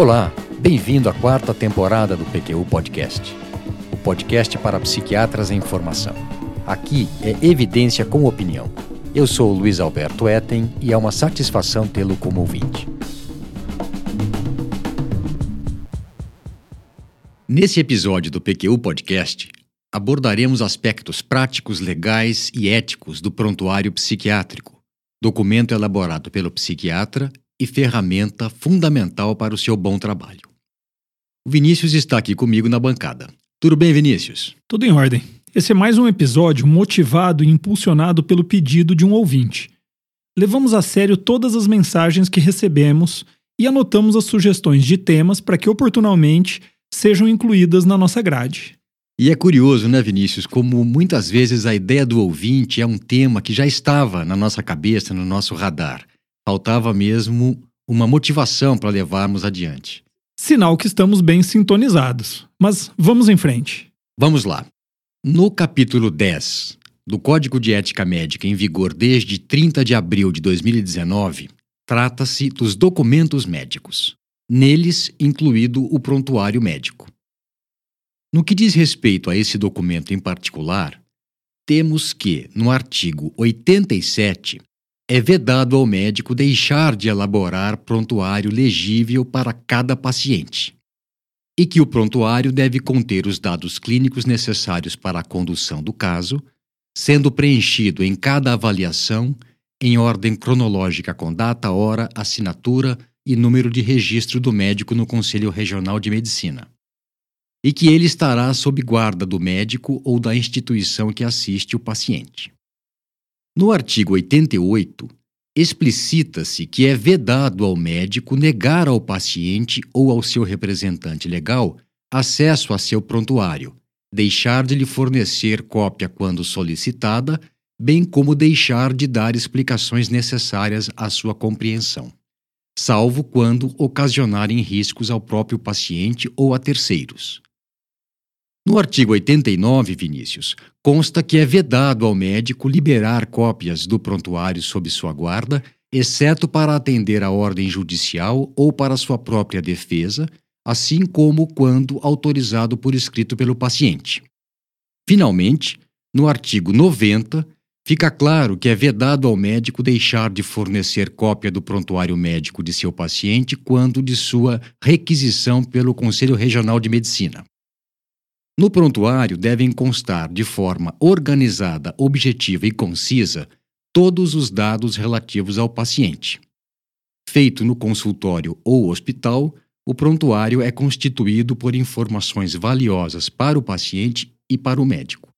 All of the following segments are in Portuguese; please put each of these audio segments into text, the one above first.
Olá, bem-vindo à quarta temporada do PQU Podcast, o podcast para psiquiatras em formação. Aqui é evidência com opinião. Eu sou o Luiz Alberto Etten e é uma satisfação tê-lo como ouvinte. Nesse episódio do PQU Podcast, abordaremos aspectos práticos, legais e éticos do prontuário psiquiátrico, documento elaborado pelo psiquiatra e ferramenta fundamental para o seu bom trabalho. O Vinícius está aqui comigo na bancada. Tudo bem, Vinícius? Tudo em ordem. Esse é mais um episódio motivado e impulsionado pelo pedido de um ouvinte. Levamos a sério todas as mensagens que recebemos e anotamos as sugestões de temas para que oportunamente sejam incluídas na nossa grade. E é curioso, né, Vinícius, como muitas vezes a ideia do ouvinte é um tema que já estava na nossa cabeça, no nosso radar. Faltava mesmo uma motivação para levarmos adiante. Sinal que estamos bem sintonizados. Mas vamos em frente. Vamos lá. No capítulo 10 do Código de Ética Médica em vigor desde 30 de abril de 2019, trata-se dos documentos médicos, neles incluído o prontuário médico. No que diz respeito a esse documento em particular, temos que, no artigo 87, é vedado ao médico deixar de elaborar prontuário legível para cada paciente e que o prontuário deve conter os dados clínicos necessários para a condução do caso, sendo preenchido em cada avaliação em ordem cronológica com data, hora, assinatura e número de registro do médico no Conselho Regional de Medicina. E que ele estará sob guarda do médico ou da instituição que assiste o paciente. No artigo 88, explicita-se que é vedado ao médico negar ao paciente ou ao seu representante legal acesso a seu prontuário, deixar de lhe fornecer cópia quando solicitada, bem como deixar de dar explicações necessárias à sua compreensão, salvo quando ocasionarem riscos ao próprio paciente ou a terceiros. No artigo 89, Vinícius, consta que é vedado ao médico liberar cópias do prontuário sob sua guarda, exceto para atender à ordem judicial ou para sua própria defesa, assim como quando autorizado por escrito pelo paciente. Finalmente, no artigo 90, fica claro que é vedado ao médico deixar de fornecer cópia do prontuário médico de seu paciente quando de sua requisição pelo Conselho Regional de Medicina. No prontuário devem constar de forma organizada, objetiva e concisa todos os dados relativos ao paciente. Feito no consultório ou hospital, o prontuário é constituído por informações valiosas para o paciente e para o médico.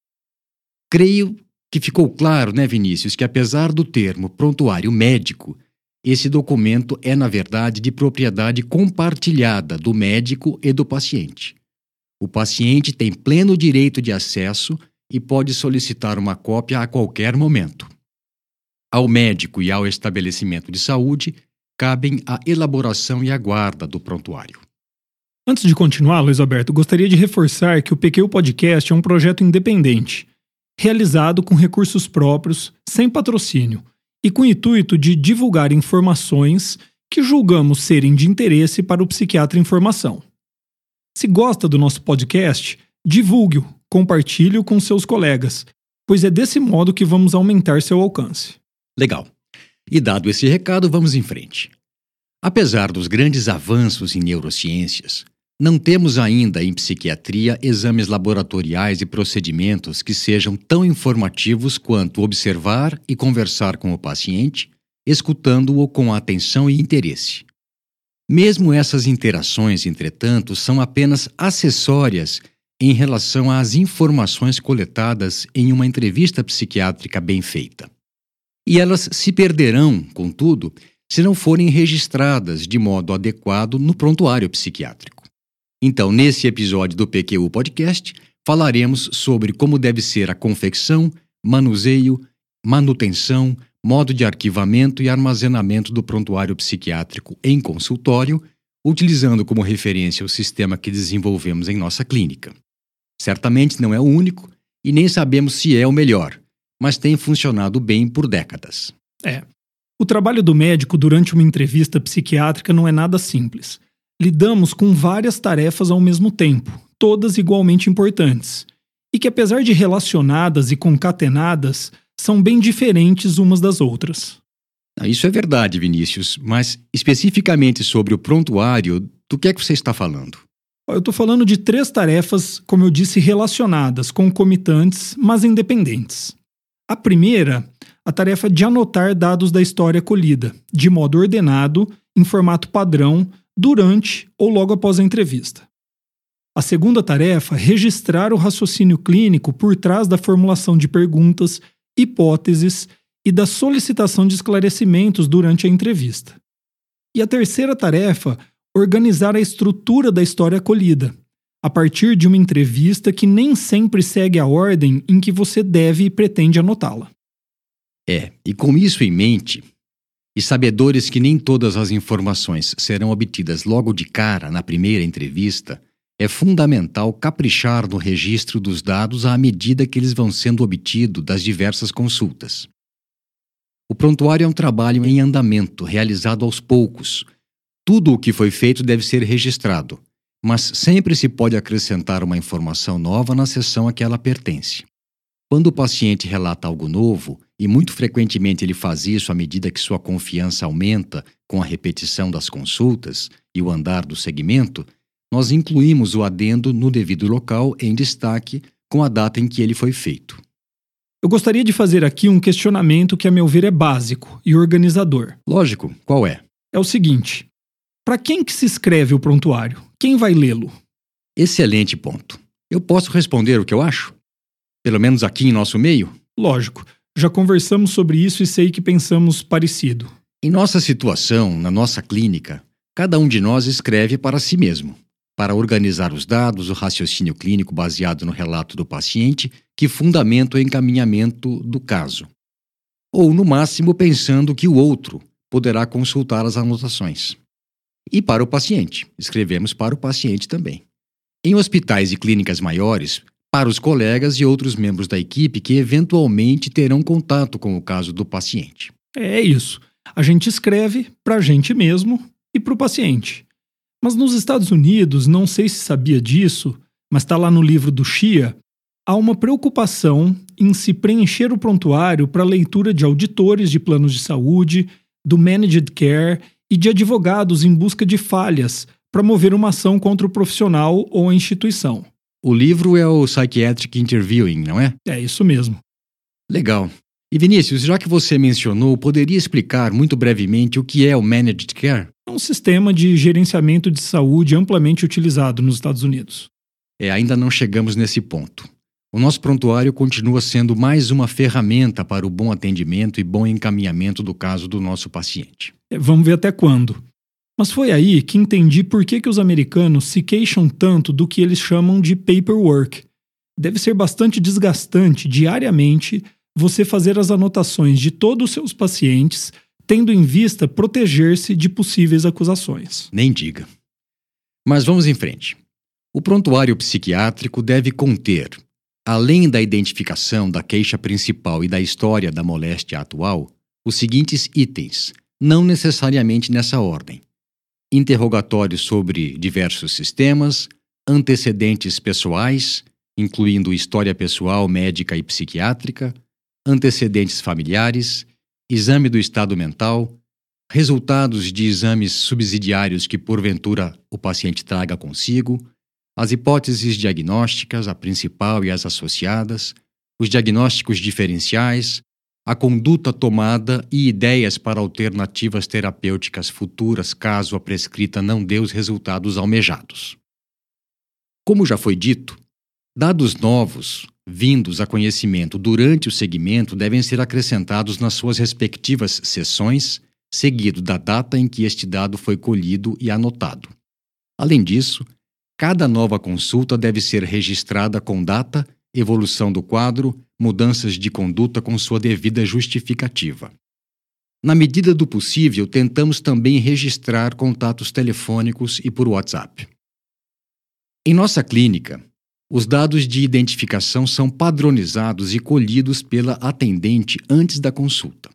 Creio que ficou claro, né, Vinícius, que apesar do termo prontuário médico, esse documento é, na verdade, de propriedade compartilhada do médico e do paciente. O paciente tem pleno direito de acesso e pode solicitar uma cópia a qualquer momento. Ao médico e ao estabelecimento de saúde cabem a elaboração e a guarda do prontuário. Antes de continuar, Luiz Alberto, gostaria de reforçar que o PQ Podcast é um projeto independente, realizado com recursos próprios, sem patrocínio, e com o intuito de divulgar informações que julgamos serem de interesse para o psiquiatra em formação. Se gosta do nosso podcast, divulgue-o, compartilhe-o com seus colegas, pois é desse modo que vamos aumentar seu alcance. Legal. E dado esse recado, vamos em frente. Apesar dos grandes avanços em neurociências, não temos ainda em psiquiatria exames laboratoriais e procedimentos que sejam tão informativos quanto observar e conversar com o paciente, escutando-o com atenção e interesse. Mesmo essas interações, entretanto, são apenas acessórias em relação às informações coletadas em uma entrevista psiquiátrica bem feita. E elas se perderão, contudo, se não forem registradas de modo adequado no prontuário psiquiátrico. Então, nesse episódio do PQU Podcast, falaremos sobre como deve ser a confecção, manuseio, manutenção, modo de arquivamento e armazenamento do prontuário psiquiátrico em consultório, utilizando como referência o sistema que desenvolvemos em nossa clínica. Certamente não é o único e nem sabemos se é o melhor, mas tem funcionado bem por décadas. É. O trabalho do médico durante uma entrevista psiquiátrica não é nada simples. lidamos com várias tarefas ao mesmo tempo, todas igualmente importantes, e que, apesar de relacionadas e concatenadas, são bem diferentes umas das outras. Isso é verdade, Vinícius, mas especificamente sobre o prontuário, do que é que você está falando? Eu estou falando de três tarefas, como eu disse, relacionadas, concomitantes, mas independentes. A primeira, a tarefa de anotar dados da história colhida, de modo ordenado, em formato padrão, durante ou logo após a entrevista. A segunda tarefa, registrar o raciocínio clínico por trás da formulação de perguntas, hipóteses e da solicitação de esclarecimentos durante a entrevista. E a terceira tarefa, organizar a estrutura da história acolhida, a partir de uma entrevista que nem sempre segue a ordem em que você deve e pretende anotá-la. É, e com isso em mente, e sabedores que nem todas as informações serão obtidas logo de cara na primeira entrevista, é fundamental caprichar no registro dos dados à medida que eles vão sendo obtidos das diversas consultas. O prontuário é um trabalho em andamento, realizado aos poucos. Tudo o que foi feito deve ser registrado, mas sempre se pode acrescentar uma informação nova na sessão a que ela pertence. Quando o paciente relata algo novo, e muito frequentemente ele faz isso à medida que sua confiança aumenta com a repetição das consultas e o andar do segmento, nós incluímos o adendo no devido local em destaque com a data em que ele foi feito. Eu gostaria de fazer aqui um questionamento que, a meu ver, é básico e organizador. Lógico, qual é? É o seguinte: para quem que se escreve o prontuário? Quem vai lê-lo? Excelente ponto. Eu posso responder o que eu acho? Pelo menos aqui em nosso meio? Lógico. Já conversamos sobre isso e sei que pensamos parecido. Em nossa situação, na nossa clínica, cada um de nós escreve para si mesmo para organizar os dados, o raciocínio clínico baseado no relato do paciente que fundamenta o encaminhamento do caso. Ou, no máximo, pensando que o outro poderá consultar as anotações. E para o paciente, escrevemos para o paciente também. Em hospitais e clínicas maiores, para os colegas e outros membros da equipe que eventualmente terão contato com o caso do paciente. É isso. A gente escreve para a gente mesmo e para o paciente. Mas nos Estados Unidos, não sei se sabia disso, mas está lá no livro do Shia, há uma preocupação em se preencher o prontuário para leitura de auditores de planos de saúde, do managed care e de advogados em busca de falhas para mover uma ação contra o profissional ou a instituição. O livro é o Psychiatric Interviewing, não é? É isso mesmo. Legal. E Vinícius, já que você mencionou, poderia explicar muito brevemente o que é o Managed Care? É um sistema de gerenciamento de saúde amplamente utilizado nos Estados Unidos. É, ainda não chegamos nesse ponto. O nosso prontuário continua sendo mais uma ferramenta para o bom atendimento e bom encaminhamento do caso do nosso paciente. É, vamos ver até quando. Mas foi aí que entendi por que, que os americanos se queixam tanto do que eles chamam de paperwork. Deve ser bastante desgastante diariamente você fazer as anotações de todos os seus pacientes tendo em vista proteger-se de possíveis acusações. Nem diga. Mas vamos em frente. O prontuário psiquiátrico deve conter, além da identificação da queixa principal e da história da moléstia atual, os seguintes itens, não necessariamente nessa ordem: interrogatórios sobre diversos sistemas, antecedentes pessoais, incluindo história pessoal, médica e psiquiátrica, antecedentes familiares, exame do estado mental, resultados de exames subsidiários que porventura o paciente traga consigo, as hipóteses diagnósticas, a principal e as associadas, os diagnósticos diferenciais, a conduta tomada e ideias para alternativas terapêuticas futuras caso a prescrita não dê os resultados almejados. Como já foi dito, dados novos, vindos a conhecimento durante o segmento devem ser acrescentados nas suas respectivas sessões, seguido da data em que este dado foi colhido e anotado. Além disso, cada nova consulta deve ser registrada com data, evolução do quadro, mudanças de conduta com sua devida justificativa. Na medida do possível, tentamos também registrar contatos telefônicos e por WhatsApp. Em nossa clínica, os dados de identificação são padronizados e colhidos pela atendente antes da consulta.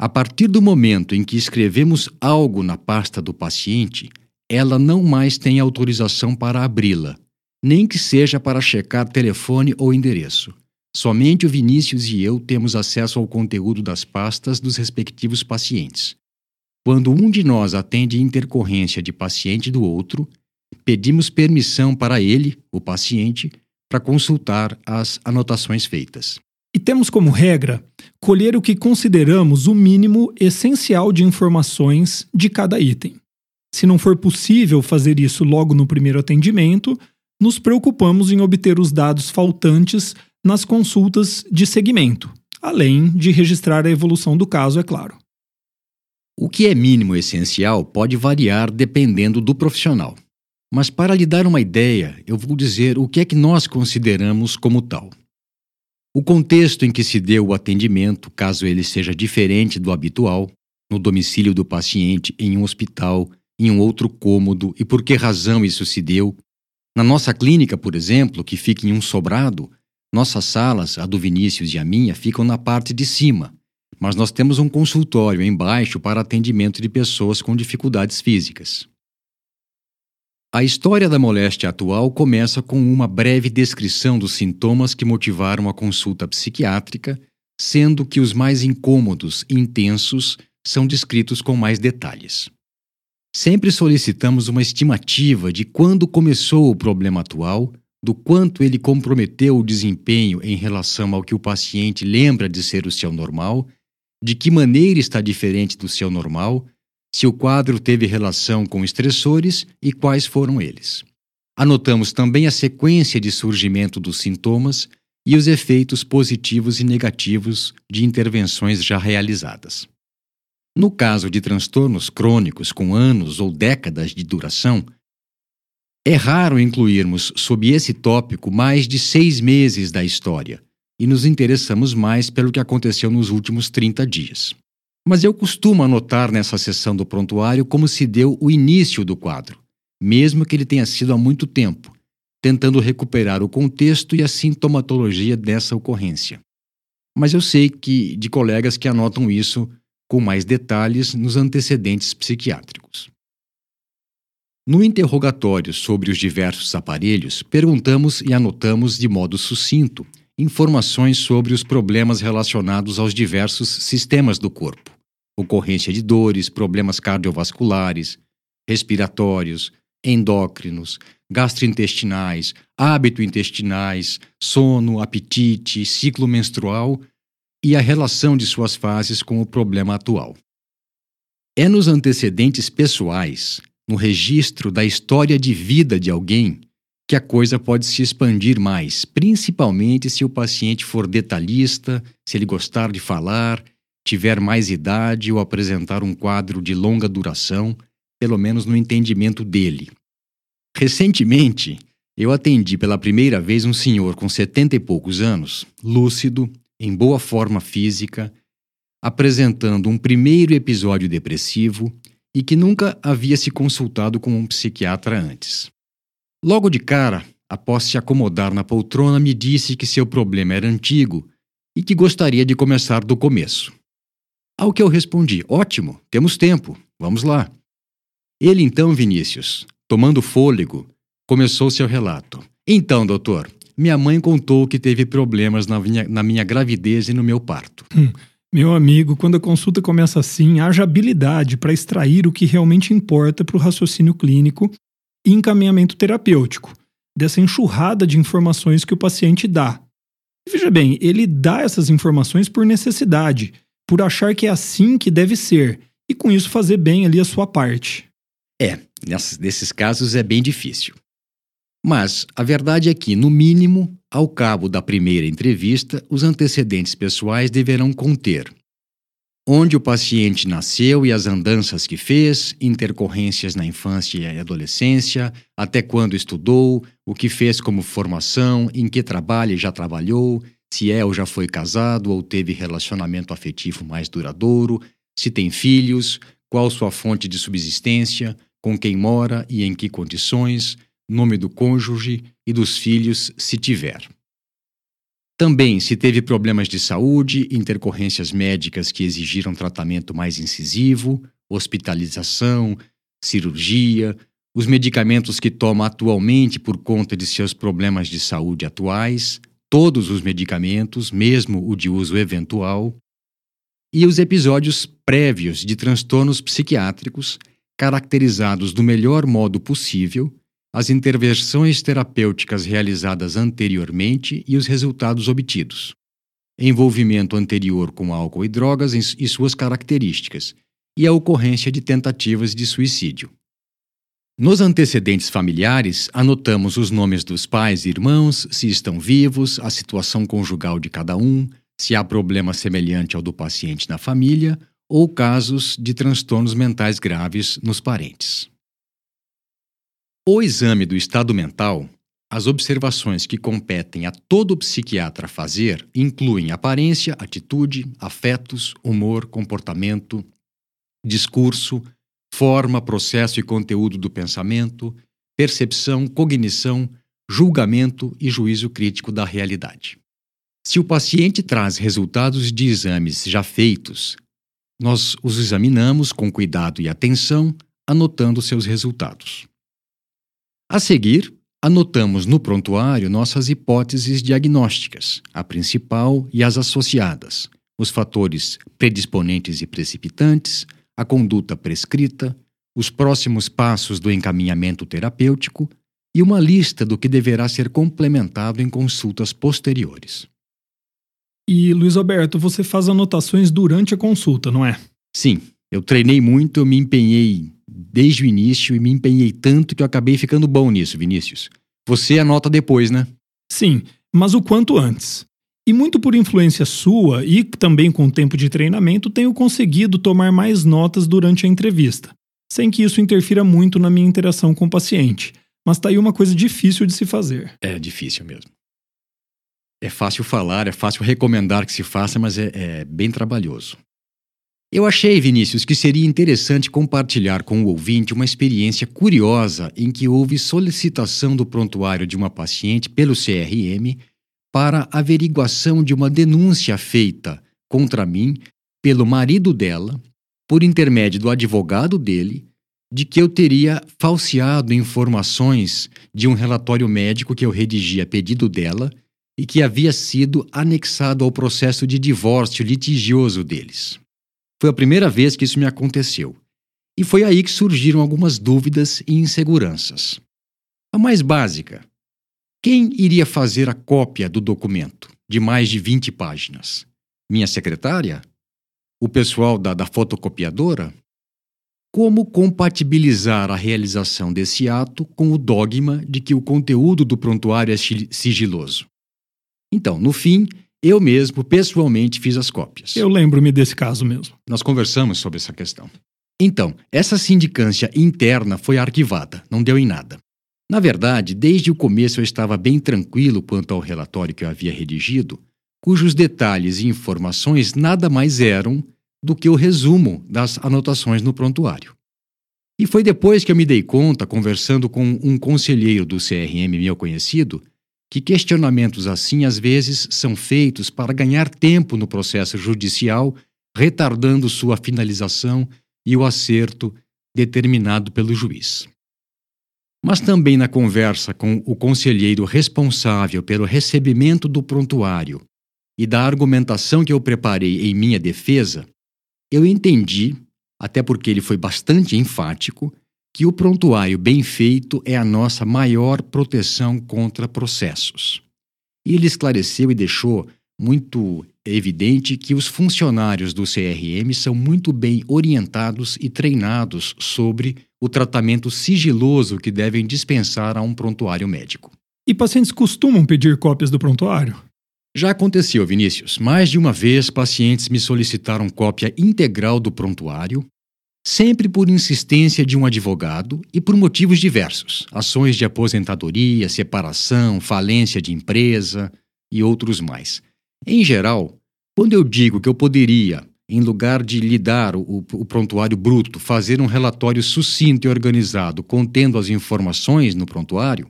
A partir do momento em que escrevemos algo na pasta do paciente, ela não mais tem autorização para abri-la, nem que seja para checar telefone ou endereço. Somente o Vinícius e eu temos acesso ao conteúdo das pastas dos respectivos pacientes. Quando um de nós atende intercorrência de paciente do outro, pedimos permissão para ele, o paciente, para consultar as anotações feitas. E temos como regra colher o que consideramos o mínimo essencial de informações de cada item. Se não for possível fazer isso logo no primeiro atendimento, nos preocupamos em obter os dados faltantes nas consultas de segmento, além de registrar a evolução do caso, é claro. O que é mínimo essencial pode variar dependendo do profissional. Mas para lhe dar uma ideia, eu vou dizer o que é que nós consideramos como tal. O contexto em que se deu o atendimento, caso ele seja diferente do habitual, no domicílio do paciente, em um hospital, em um outro cômodo e por que razão isso se deu. Na nossa clínica, por exemplo, que fica em um sobrado, nossas salas, a do Vinícius e a minha, ficam na parte de cima, mas nós temos um consultório embaixo para atendimento de pessoas com dificuldades físicas. A história da moléstia atual começa com uma breve descrição dos sintomas que motivaram a consulta psiquiátrica, sendo que os mais incômodos e intensos são descritos com mais detalhes. Sempre solicitamos uma estimativa de quando começou o problema atual, do quanto ele comprometeu o desempenho em relação ao que o paciente lembra de ser o seu normal, de que maneira está diferente do seu normal se o quadro teve relação com estressores e quais foram eles. Anotamos também a sequência de surgimento dos sintomas e os efeitos positivos e negativos de intervenções já realizadas. No caso de transtornos crônicos com anos ou décadas de duração, é raro incluirmos sob esse tópico mais de seis meses da história e nos interessamos mais pelo que aconteceu nos últimos 30 dias. Mas eu costumo anotar nessa sessão do prontuário como se deu o início do quadro, mesmo que ele tenha sido há muito tempo, tentando recuperar o contexto e a sintomatologia dessa ocorrência. Mas eu sei que de colegas que anotam isso com mais detalhes nos antecedentes psiquiátricos. No interrogatório sobre os diversos aparelhos, perguntamos e anotamos de modo sucinto informações sobre os problemas relacionados aos diversos sistemas do corpo, ocorrência de dores, problemas cardiovasculares, respiratórios, endócrinos, gastrointestinais, hábito intestinais, sono, apetite, ciclo menstrual e a relação de suas fases com o problema atual. É nos antecedentes pessoais, no registro da história de vida de alguém, que a coisa pode se expandir mais, principalmente se o paciente for detalhista, se ele gostar de falar, tiver mais idade ou apresentar um quadro de longa duração, pelo menos no entendimento dele. Recentemente, eu atendi pela primeira vez um senhor com setenta e poucos anos, lúcido, em boa forma física, apresentando um primeiro episódio depressivo e que nunca havia se consultado com um psiquiatra antes. Logo de cara, após se acomodar na poltrona, me disse que seu problema era antigo e que gostaria de começar do começo. Ao que eu respondi: Ótimo, temos tempo, vamos lá. Ele então, Vinícius, tomando fôlego, começou seu relato. Então, doutor, minha mãe contou que teve problemas na minha, na minha gravidez e no meu parto. Hum, meu amigo, quando a consulta começa assim, haja habilidade para extrair o que realmente importa para o raciocínio clínico e encaminhamento terapêutico, dessa enxurrada de informações que o paciente dá. veja bem, ele dá essas informações por necessidade, por achar que é assim que deve ser, e com isso fazer bem ali a sua parte. É, nesses casos é bem difícil. Mas a verdade é que, no mínimo, ao cabo da primeira entrevista, os antecedentes pessoais deverão conter onde o paciente nasceu e as andanças que fez, intercorrências na infância e adolescência, até quando estudou, o que fez como formação, em que trabalha e já trabalhou, se é ou já foi casado ou teve relacionamento afetivo mais duradouro, se tem filhos, qual sua fonte de subsistência, com quem mora e em que condições, nome do cônjuge e dos filhos, se tiver. Também se teve problemas de saúde, intercorrências médicas que exigiram tratamento mais incisivo, hospitalização, cirurgia, os medicamentos que toma atualmente por conta de seus problemas de saúde atuais, todos os medicamentos, mesmo o de uso eventual, e os episódios prévios de transtornos psiquiátricos, caracterizados do melhor modo possível, as intervenções terapêuticas realizadas anteriormente e os resultados obtidos, envolvimento anterior com álcool e drogas e suas características, e a ocorrência de tentativas de suicídio. Nos antecedentes familiares, anotamos os nomes dos pais e irmãos, se estão vivos, a situação conjugal de cada um, se há problema semelhante ao do paciente na família ou casos de transtornos mentais graves nos parentes. O exame do estado mental, as observações que competem a todo psiquiatra fazer incluem aparência, atitude, afetos, humor, comportamento, discurso, forma, processo e conteúdo do pensamento, percepção, cognição, julgamento e juízo crítico da realidade. Se o paciente traz resultados de exames já feitos, nós os examinamos com cuidado e atenção, anotando seus resultados. A seguir, anotamos no prontuário nossas hipóteses diagnósticas, a principal e as associadas, os fatores predisponentes e precipitantes, a conduta prescrita, os próximos passos do encaminhamento terapêutico e uma lista do que deverá ser complementado em consultas posteriores. E, Luiz Alberto, você faz anotações durante a consulta, não é? Sim, eu treinei muito, eu me empenhei desde o início e me empenhei tanto que eu acabei ficando bom nisso, Vinícius. Você anota depois, né? Sim, mas o quanto antes. E muito por influência sua e também com o tempo de treinamento, tenho conseguido tomar mais notas durante a entrevista, sem que isso interfira muito na minha interação com o paciente. Mas tá aí uma coisa difícil de se fazer. É difícil mesmo. É fácil falar, é fácil recomendar que se faça, mas é, é bem trabalhoso. Eu achei, Vinícius, que seria interessante compartilhar com o ouvinte uma experiência curiosa em que houve solicitação do prontuário de uma paciente pelo CRM para averiguação de uma denúncia feita contra mim pelo marido dela, por intermédio do advogado dele, de que eu teria falseado informações de um relatório médico que eu redigi a pedido dela e que havia sido anexado ao processo de divórcio litigioso deles. Foi a primeira vez que isso me aconteceu. E foi aí que surgiram algumas dúvidas e inseguranças. A mais básica: quem iria fazer a cópia do documento, de mais de 20 páginas? Minha secretária? O pessoal da, da fotocopiadora? Como compatibilizar a realização desse ato com o dogma de que o conteúdo do prontuário é sigiloso? Então, no fim, eu mesmo, pessoalmente, fiz as cópias. Eu lembro-me desse caso mesmo. Nós conversamos sobre essa questão. Então, essa sindicância interna foi arquivada, não deu em nada. Na verdade, desde o começo eu estava bem tranquilo quanto ao relatório que eu havia redigido, cujos detalhes e informações nada mais eram do que o resumo das anotações no prontuário. E foi depois que eu me dei conta, conversando com um conselheiro do CRM meu conhecido, que questionamentos assim às vezes são feitos para ganhar tempo no processo judicial, retardando sua finalização e o acerto determinado pelo juiz. Mas também na conversa com o conselheiro responsável pelo recebimento do prontuário e da argumentação que eu preparei em minha defesa, eu entendi, até porque ele foi bastante enfático, que o prontuário bem feito é a nossa maior proteção contra processos. E ele esclareceu e deixou muito evidente que os funcionários do CRM são muito bem orientados e treinados sobre o tratamento sigiloso que devem dispensar a um prontuário médico. E pacientes costumam pedir cópias do prontuário? Já aconteceu, Vinícius. Mais de uma vez, pacientes me solicitaram cópia integral do prontuário sempre por insistência de um advogado e por motivos diversos: ações de aposentadoria, separação, falência de empresa e outros mais. Em geral, quando eu digo que eu poderia, em lugar de lhe dar o, o prontuário bruto, fazer um relatório sucinto e organizado contendo as informações no prontuário,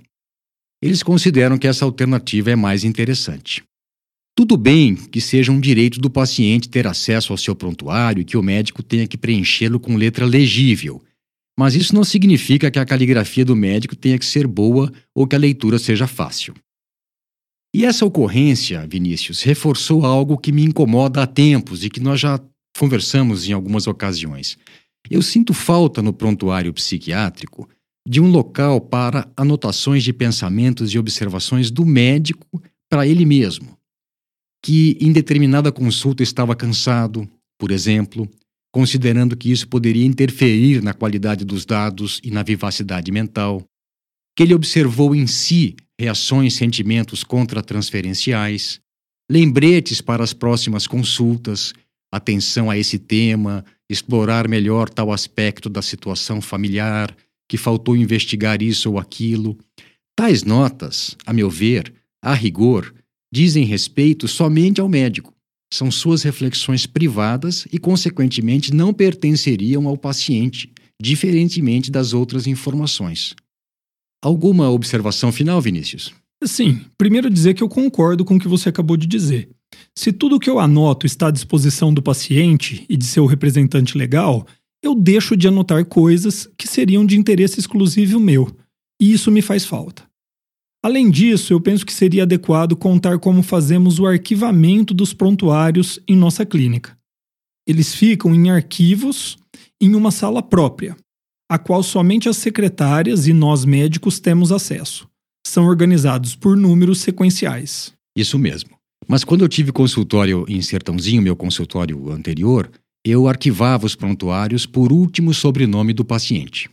eles consideram que essa alternativa é mais interessante. Tudo bem que seja um direito do paciente ter acesso ao seu prontuário e que o médico tenha que preenchê-lo com letra legível, Mas isso não significa que a caligrafia do médico tenha que ser boa ou que a leitura seja fácil. E essa ocorrência, Vinícius, reforçou algo que me incomoda há tempos e que nós já conversamos em algumas ocasiões. Eu sinto falta no prontuário psiquiátrico de um local para anotações de pensamentos e observações do médico para ele mesmo, que em determinada consulta estava cansado, por exemplo, considerando que isso poderia interferir na qualidade dos dados e na vivacidade mental, que ele observou em si reações, sentimentos contra-transferenciais, lembretes para as próximas consultas, atenção a esse tema, explorar melhor tal aspecto da situação familiar, que faltou investigar isso ou aquilo. Tais notas, a meu ver, a rigor, dizem respeito somente ao médico. São suas reflexões privadas e, consequentemente, não pertenceriam ao paciente, diferentemente das outras informações. Alguma observação final, Vinícius? Sim, primeiro dizer que eu concordo com o que você acabou de dizer. Se tudo que eu anoto está à disposição do paciente e de seu representante legal, eu deixo de anotar coisas que seriam de interesse exclusivo meu, e isso me faz falta. Além disso, eu penso que seria adequado contar como fazemos o arquivamento dos prontuários em nossa clínica. Eles ficam em arquivos em uma sala própria, a qual somente as secretárias e nós médicos temos acesso. São organizados por números sequenciais. Isso mesmo. Mas quando eu tive consultório em Sertãozinho, meu consultório anterior, eu arquivava os prontuários por último sobrenome do paciente.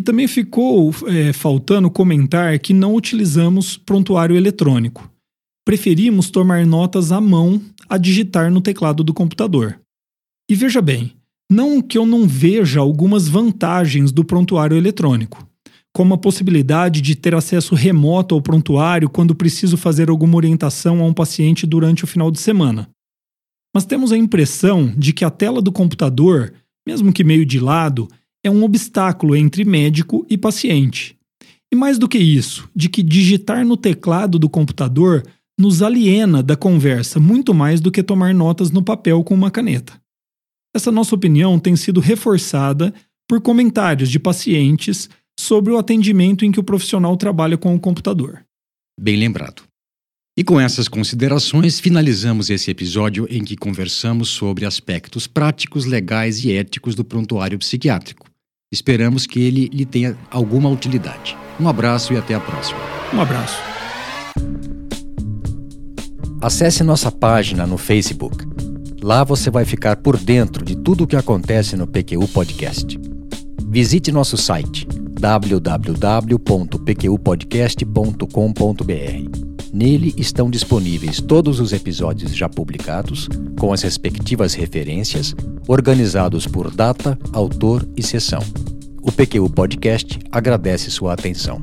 E também ficou é, faltando comentar que não utilizamos prontuário eletrônico. Preferimos tomar notas à mão a digitar no teclado do computador. E veja bem, não que eu não veja algumas vantagens do prontuário eletrônico como a possibilidade de ter acesso remoto ao prontuário quando preciso fazer alguma orientação a um paciente durante o final de semana. Mas temos a impressão de que a tela do computador, mesmo que meio de lado, é um obstáculo entre médico e paciente. E mais do que isso, de que digitar no teclado do computador nos aliena da conversa muito mais do que tomar notas no papel com uma caneta. Essa nossa opinião tem sido reforçada por comentários de pacientes sobre o atendimento em que o profissional trabalha com o computador. Bem lembrado. E com essas considerações, finalizamos esse episódio em que conversamos sobre aspectos práticos, legais e éticos do prontuário psiquiátrico. Esperamos que ele lhe tenha alguma utilidade. Um abraço e até a próxima. Um abraço. Acesse nossa página no Facebook. Lá você vai ficar por dentro de tudo o que acontece no PQU Podcast. Visite nosso site www.pqpodcast.com.br. Nele estão disponíveis todos os episódios já publicados, com as respectivas referências, organizados por data, autor e sessão. O PQU Podcast agradece sua atenção.